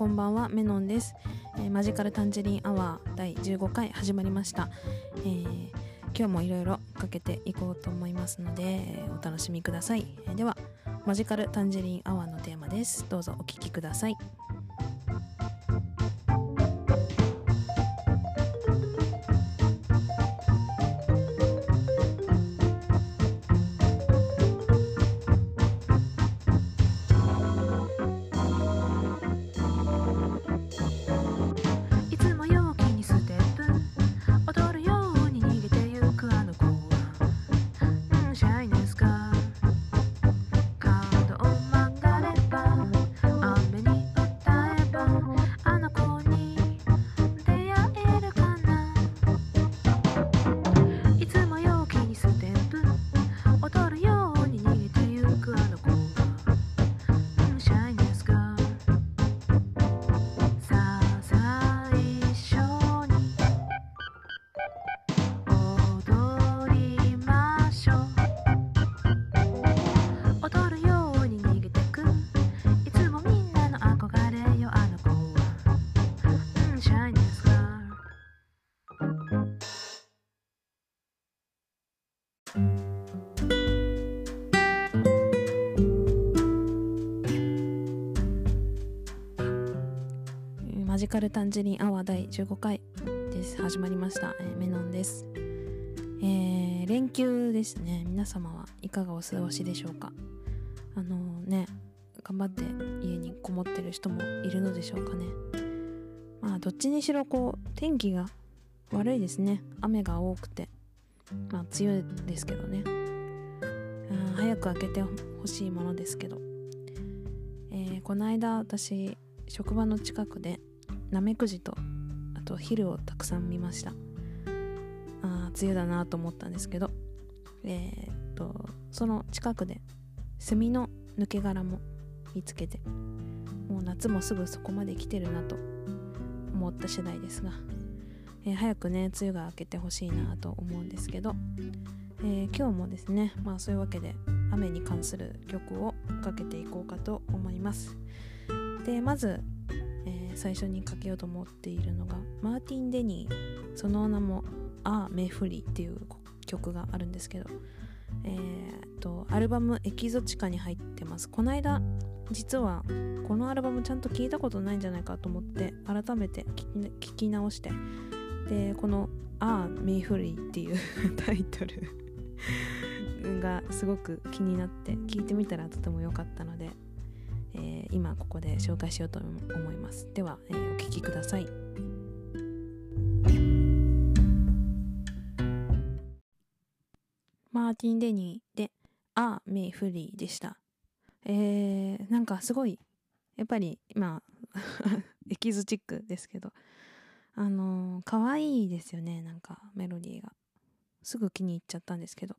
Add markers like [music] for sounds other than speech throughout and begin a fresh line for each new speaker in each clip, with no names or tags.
こんばんはメノンです、えーマジカルタンジェリンアワー第15回始まりました、えー今日もいろいろかけていこうと思いますので、お楽しみください、えではマジカルタンジェリンアワーのテーマです。どうぞお聴きください。カルタンジェリンアワー第15回です。始まりました、えーメノンです、えー連休ですね。皆様はいかがお過ごしでしょうか？あのね頑張って家にこもってる人もいるのでしょうかね？まあどっちにしろこう天気が悪いですね。雨が多くて。まあ強いですけどね。うん早く開けてほしいものですけど、えーこの間私職場の近くでナメクジとあとヒルをたくさん見ました。あ梅雨だなと思ったんですけどえーっとその近くでセミの抜け殻も見つけてもう夏もすぐそこまで来てるなと思った次第ですが、えー早くね梅雨が明けてほしいなと思うんですけど、えー今日もですねまあそういうわけで雨に関する曲をかけていこうかと思います。でまず、最初にかけようと思っているのがマーティン・デニーその名も「アー・メフリー」っていう曲があるんですけどえー、とアルバム「エキゾチカ」に入ってます。この間実はこのアルバムちゃんと聞いたことないんじゃないかと思って改めて聞き聞き直してでこの「アー・メイフリー」っていう [laughs] タイトル [laughs] がすごく気になって聞いてみたらとても良かったので、えー今ここで紹介しようと思います。では、えーお聴きください。マーティン・デニーで「アー・メイ・フリー」でした。えー、なんかすごいやっぱりまあ [laughs] エキゾチックですけどあのー、可愛いですよねなんかメロディーが。すぐ気に入っちゃったんですけど。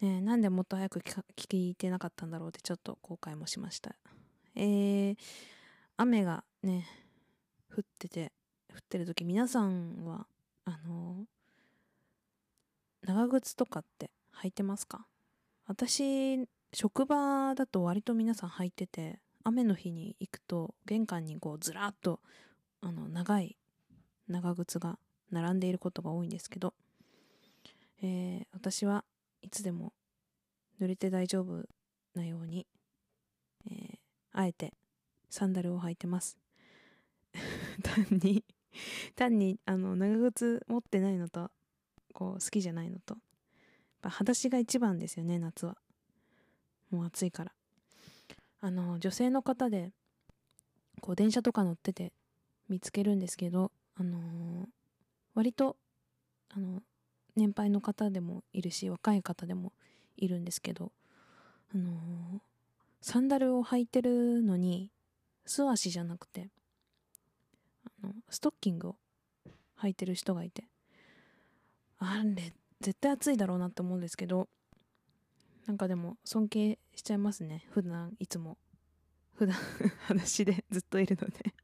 ねなんでもっと早く聞いてなかったんだろうってちょっと後悔もしました。えー、雨がね降ってて降ってる時皆さんはあのー長靴とかって履いてますか？私職場だと割と皆さん履いてて雨の日に行くと玄関にこうずらっとあの長い長靴が並んでいることが多いんですけど、えー私はいつでも濡れて大丈夫なように、えーあえてサンダルを履いてます。[laughs] 単に単にあの長靴持ってないのとこう好きじゃないのとやっぱ裸足が一番ですよね夏は。もう暑いから。あの女性の方でこう電車とか乗ってて見つけるんですけどあのー割とあの年配の方でもいるし若い方でもいるんですけどあのーサンダルを履いてるのに素足じゃなくてあのストッキングを履いてる人がいて。あれ絶対暑いだろうなって思うんですけどなんかでも尊敬しちゃいますね。普段いつも。普段 [laughs] 裸足でずっといるので。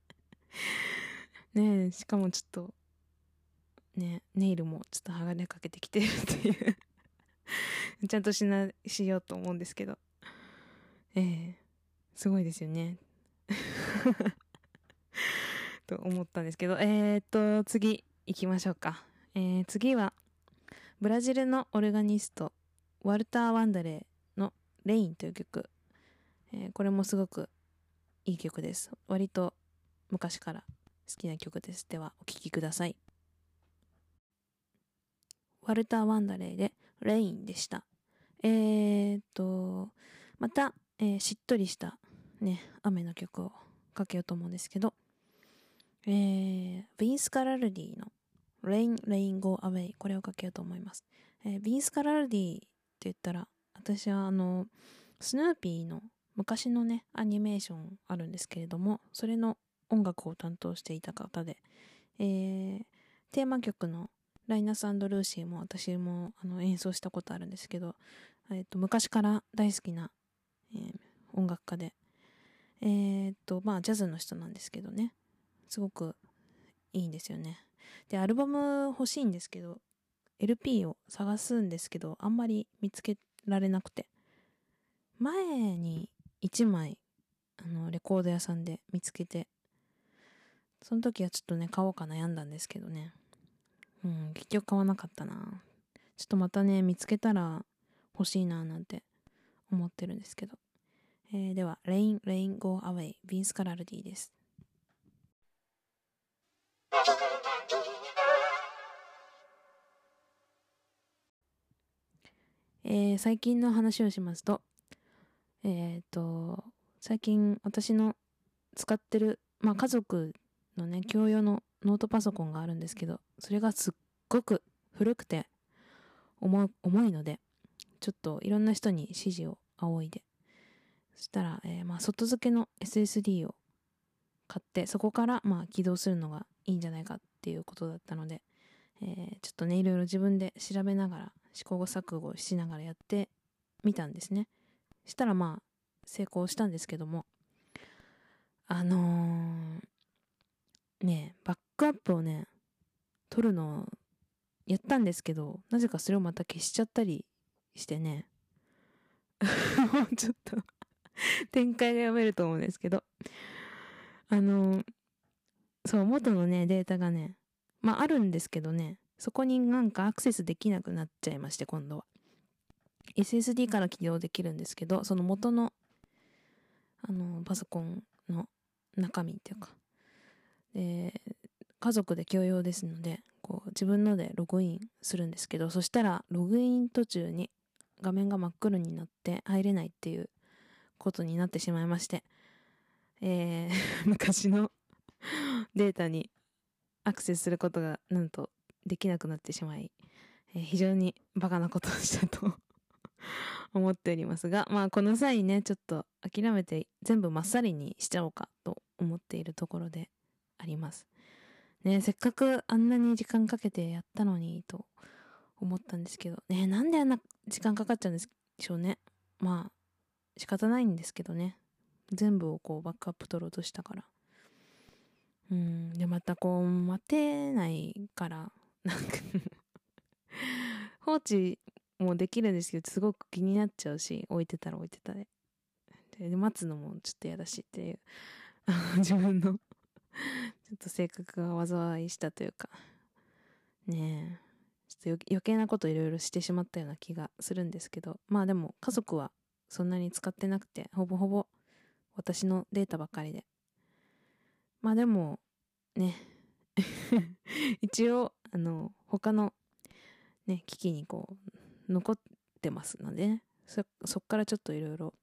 ねえしかもちょっとねネイルもちょっと剥がれかけてきてるっていう。[laughs] ちゃんとしなしようと思うんですけど。ええすごいですよね [laughs] と思ったんですけど、えー、っと、次行きましょうか。えー、次は、ブラジルのオルガニスト、ワルター・ワンダレーのレインという曲。えー、これもすごくいい曲です。割と昔から好きな曲です。では、お聴きください。ワルター・ワンダレーでレインでした。えー、っと、また、えー、しっとりしたね、雨の曲をかけようと思うんですけど、えー、ビンス・カラルディの Rain, Rain, Go Away これをかけようと思います。えー、ビンス・カラルディって言ったら、私はあの、スヌーピーの昔のね、アニメーションあるんですけれども、それの音楽を担当していた方で、えー、テーマ曲のライナスルーシーも私もあの演奏したことあるんですけど、えーと、昔から大好きな、えー、音楽家で、えー、っと、まあ、ジャズの人なんですけどね。すごくいいんですよね。で、アルバム欲しいんですけど、LP を探すんですけど、あんまり見つけられなくて。前に1枚、あの、レコード屋さんで見つけて、その時はちょっとね、買おうか悩んだんですけどね。うん、結局買わなかったな。ちょっとまたね、見つけたら欲しいななんて思ってるんですけど。えー、では、Rain, Rain, Go Away, ビンス・カラルディです。えー、最近の話をしますと、えっ、ー、と、最近私の使ってる、まあ家族のね、共用のノートパソコンがあるんですけど、それがすっごく古くて重重いので、ちょっといろんな人に指示を仰いで、そしたら、えー、まあ外付けの SSD を買って、そこからまあ起動するのがいいんじゃないかっていうことだったので、えー、ちょっとね、いろいろ自分で調べながら、試行錯誤しながらやってみたんですね。したらまあ、成功したんですけども、あのー、ねバックアップをね、取るのやったんですけど、なぜかそれをまた消しちゃったりしてね、[laughs] もうちょっと展開が読めると思うんですけど、あの、そう、元のね、データがね、まああるんですけどね、そこになんかアクセスできなくなっちゃいまして、今度は。SSD から起動できるんですけど、その元の、あの、パソコンの中身っていうか、で、家族で共用ですので、こう、自分のでログインするんですけど、そしたら、ログイン途中に画面が真っ黒になって入れないっていうことになってしまいまして、えー、[laughs] 昔の [laughs] データにアクセスすることがなんとできなくなってしまい、えー、非常にバカなことをしたと [laughs] 思っておりますが、まあこの際ね、ちょっと諦めて全部まっさりにしちゃおうかと思っているところであります。ねせっかくあんなに時間かけてやったのにと思ったんですけど、ねなんであんな時間かかっちゃうんでしょうね。まあ仕方ないんですけどね。全部をこうバックアップ取ろうとしたから。うん。で、またこう、待てないから、なんか放置もできるんですけど、すごく気になっちゃうし、置いてたら置いてたで。で、待つのもちょっと嫌だしっていう、[laughs] 自分の [laughs] ちょっと性格が災いしたというか、ねえ。ょっと余計なこといろいろしてしまったような気がするんですけど、まあでも家族はそんなに使ってなくて、ほぼほぼ私のデータばかりで。まあでも、ね、[laughs] 一応、あの、他の、ね、機器にこう、残ってますので、ね、そ、そっからちょっといろいろ、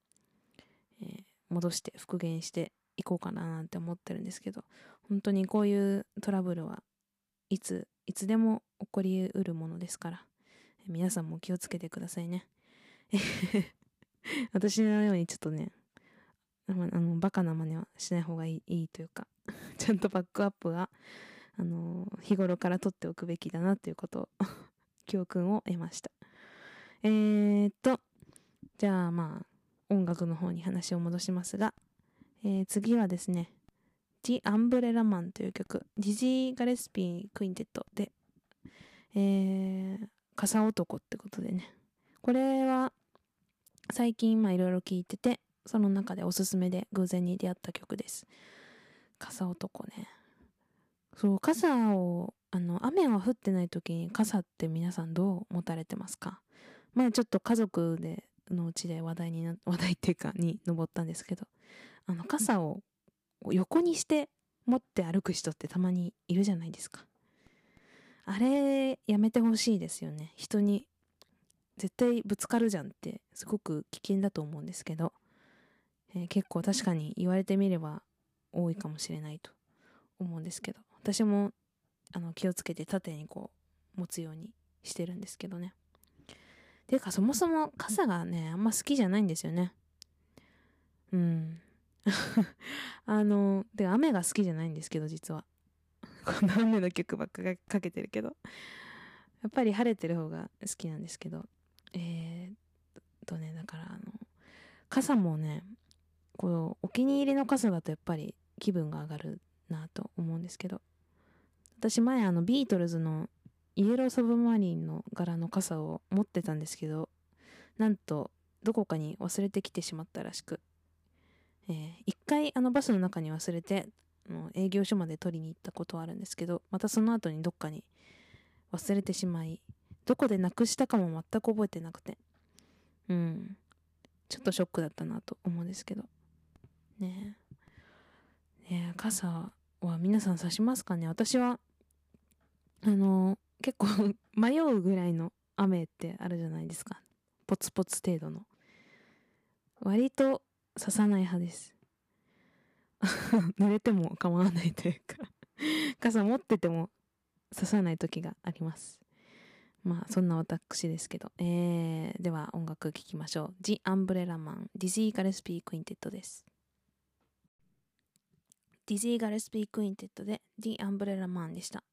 戻して復元していこうかななんて思ってるんですけど、本当にこういうトラブルはいつ、いつでもこりうるものですから、皆さんも気をつけてくださいね。[laughs] 私のようにちょっとね、あの、バカな真似はしない方がいいいいというか、[laughs] ちゃんとバックアップは、あの、日頃から取っておくべきだなということを [laughs] 教訓を得ました。えー、っと、じゃあまあ、音楽の方に話を戻しますが、えー、次はですね、The Umbrella Man という曲、ディジー・ガレスピー・クインテットで、えー、傘男ってことでね、これは最近まあいろいろ聴いてて、その中でおすすめで偶然に出会った曲です。傘男ね。そう傘をあの雨が降ってない時に傘って皆さんどう持たれてますか？前ちょっと家族でのうちで話題にな [laughs] 話題っていうかに上ったんですけどあの傘を横にして持って歩く人ってたまにいるじゃないですかあれやめてほしいですよね。人に絶対ぶつかるじゃんってすごく危険だと思うんですけど、えー、結構確かに言われてみれば多いかもしれないと思うんですけど。私もあの気をつけて縦にこう持つようにしてるんですけどね。ていうかそもそも傘がねあんま好きじゃないんですよね。うん。[laughs] あので雨が好きじゃないんですけど実は。こんな雨の曲ばっかかけてるけどやっぱり晴れてる方が好きなんですけどえー、とねだからあの傘もねこうお気に入りの傘だとやっぱり気分が上がるなと思うんですけど私前あのビートルズのイエローサブマリンの柄の傘を持ってたんですけどなんとどこかに忘れてきてしまったらしく、えー、一回あのバスの中に忘れての営業所まで取りに行ったことはあるんですけどまたその後にどっかに忘れてしまいどこでなくしたかも全く覚えてなくて。うん。ちょっとショックだったなと思うんですけど。ねえ。ねえ傘は皆さん差しますかね？私はあの結構 [laughs] 迷うぐらいの雨ってあるじゃないですか。ポツポツ程度の。割と差さない派です。[laughs] 濡れても構わないというか [laughs] 傘持ってても差さない時があります。まあそんな私ですけど、えー、では音楽聴きましょう。The Umbrella Man ディズィー・ガレスピー・クインテットです。ディズィー・ガレスピー・クインテットで The Umbrella Man でした、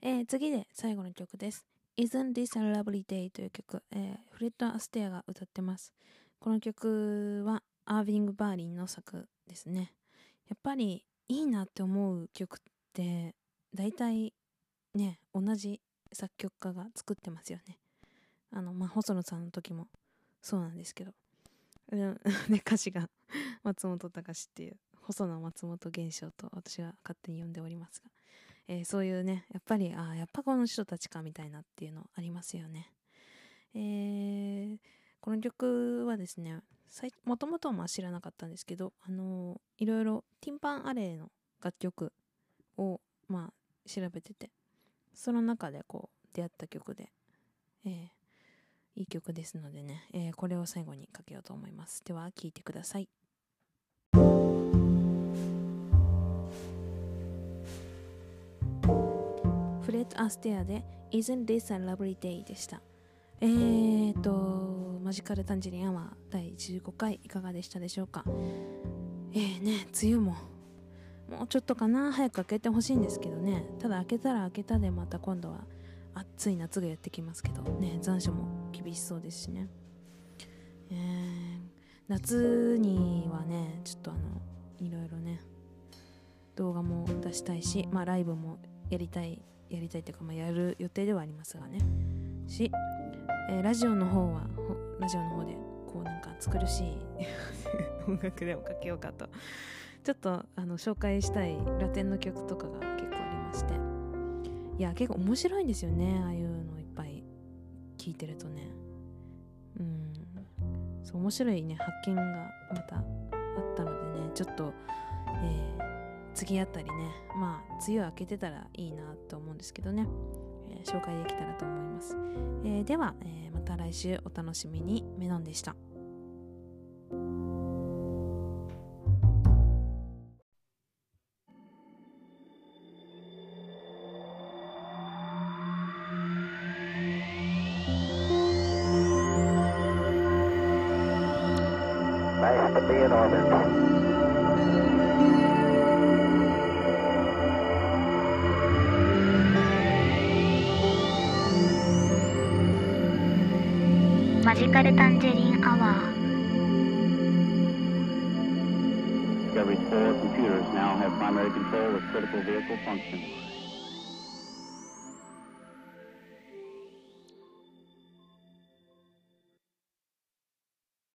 えー、次で最後の曲です。Isn't This a Lovely Day という曲、えー、フレッド・アステアが歌ってます。この曲はアービング・バーリンの作ですね。やっぱりいいなって思う曲って大体ね同じ作曲家が作ってますよね。あの、まあ、細野さんの時もそうなんですけど。[laughs] で、歌詞が [laughs] 松本隆っていう細野松本現象と私は勝手に呼んでおりますが、えー、そういうね、やっぱり、ああ、やっぱこの人たちかみたいなっていうのありますよね。えー、この曲はですね、もともとは知らなかったんですけど、あのー、いろいろティンパンアレイの楽曲を、まあ、調べてて、その中でこう出会った曲で、えー、いい曲ですのでね、えー、これを最後にかけようと思います。では聴いてください。フレット・アステアで Isn't This a Lovely Day でした。えーとマジカル・タンジリアワー第15回いかがでしたでしょうか？えーね梅雨も。もうちょっとかな。早く開けてほしいんですけどね。ただ開けたら開けたでまた今度は暑い夏がやってきますけど。ね残暑も厳しそうですしね、えー、夏にはねちょっとあのいろいろね動画も出したいしまあライブもやりたいやりたいというか、まあ、やる予定ではありますがね。し、えー、ラジオの方はラジオの方でこうなんか作るしい音楽でもかけようかとちょっとあの紹介したいラテンの曲とかが結構ありまして。いや結構面白いんですよねああいうのいっぱい聞いてるとね。うん。そう面白いね発見がまたあったのでね。ちょっと、えー、次あたりねまあ梅雨明けてたらいいなと思うんですけどね、紹介できたらと思います、えー、では、えまた来週お楽しみに。メノンでした。マジカルタンジェリンアワー